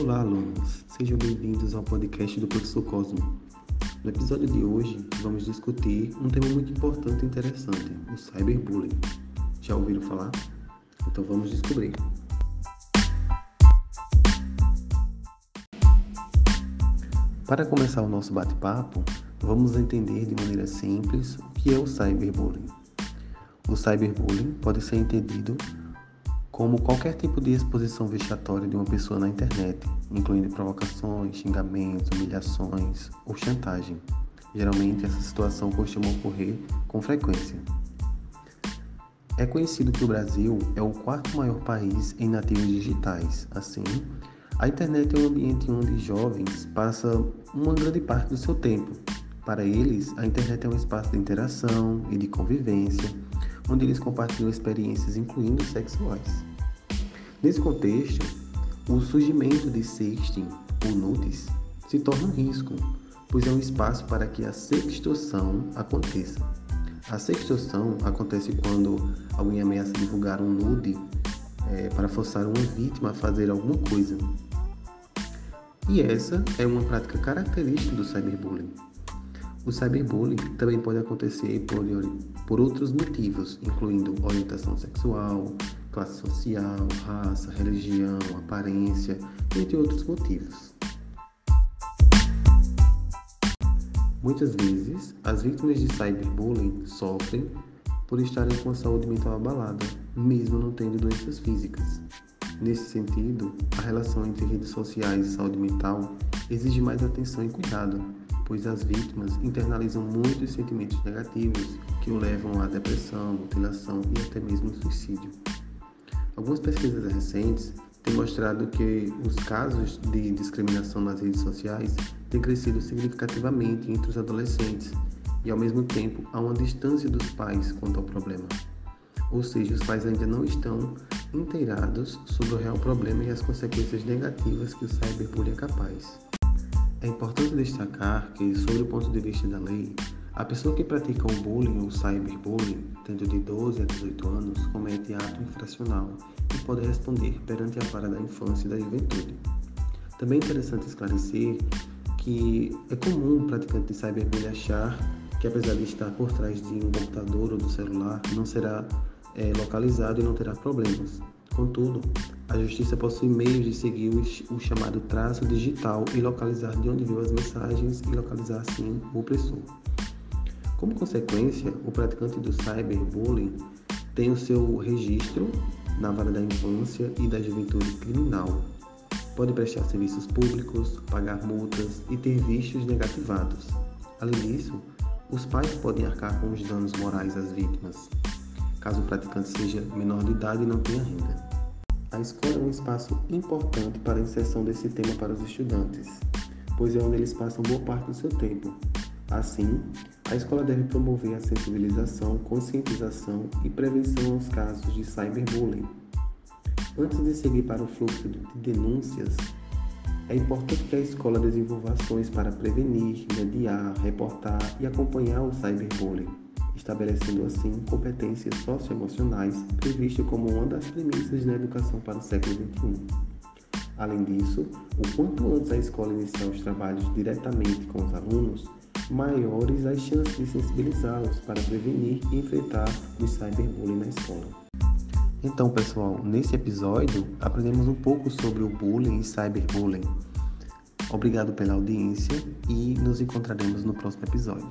Olá, alunos! Sejam bem-vindos ao podcast do Professor Cosmo. No episódio de hoje, vamos discutir um tema muito importante e interessante, o cyberbullying. Já ouviram falar? Então vamos descobrir. Para começar o nosso bate-papo, vamos entender de maneira simples o que é o cyberbullying. O cyberbullying pode ser entendido como qualquer tipo de exposição vexatória de uma pessoa na internet, incluindo provocações, xingamentos, humilhações ou chantagem. Geralmente, essa situação costuma ocorrer com frequência. É conhecido que o Brasil é o quarto maior país em nativos digitais. Assim, a internet é um ambiente onde jovens passam uma grande parte do seu tempo. Para eles, a internet é um espaço de interação e de convivência, onde eles compartilham experiências, incluindo sexuais. Nesse contexto, o surgimento de sexting ou nudes se torna um risco, pois é um espaço para que a sextorção aconteça. A sextorção acontece quando alguém ameaça divulgar um nude é, para forçar uma vítima a fazer alguma coisa. E essa é uma prática característica do cyberbullying. O cyberbullying também pode acontecer por, por outros motivos, incluindo orientação sexual, classe social, raça, religião, aparência, entre outros motivos. Muitas vezes, as vítimas de cyberbullying sofrem por estarem com a saúde mental abalada, mesmo não tendo doenças físicas. Nesse sentido, a relação entre redes sociais e saúde mental exige mais atenção e cuidado, pois as vítimas internalizam muitos sentimentos negativos que o levam à depressão, mutilação e até mesmo suicídio. Algumas pesquisas recentes têm mostrado que os casos de discriminação nas redes sociais têm crescido significativamente entre os adolescentes e, ao mesmo tempo, há uma distância dos pais quanto ao problema. Ou seja, os pais ainda não estão inteirados sobre o real problema e as consequências negativas que o cyberbullying é capaz. É importante destacar que, sobre o ponto de vista da lei, a pessoa que pratica o bullying ou cyberbullying, tendo de 12 a 18 anos, comete ato infracional e pode responder perante a vara da infância e da juventude. Também é interessante esclarecer que é comum o praticante de cyberbullying achar que, apesar de estar por trás de um computador ou do celular, não será é, localizado e não terá problemas. Contudo, a justiça possui meios de seguir o, chamado traço digital e localizar de onde viu as mensagens e localizar assim o opressor. Como consequência, o praticante do cyberbullying tem o seu registro na vara da infância e da juventude criminal. Pode prestar serviços públicos, pagar multas e ter vistos negativados. Além disso, os pais podem arcar com os danos morais às vítimas, caso o praticante seja menor de idade e não tenha renda. A escola é um espaço importante para a inserção desse tema para os estudantes, pois é onde eles passam boa parte do seu tempo. Assim, a escola deve promover a sensibilização, conscientização e prevenção aos casos de cyberbullying. Antes de seguir para o fluxo de denúncias, é importante que a escola desenvolva ações para prevenir, mediar, reportar e acompanhar o cyberbullying, estabelecendo assim competências socioemocionais previstas como uma das premissas na educação para o século XXI. Além disso, o quanto antes a escola iniciar os trabalhos diretamente com os alunos, maiores as chances de sensibilizá-los para prevenir e enfrentar o cyberbullying na escola. Então, pessoal, nesse episódio aprendemos um pouco sobre o bullying e cyberbullying. Obrigado pela audiência e nos encontraremos no próximo episódio.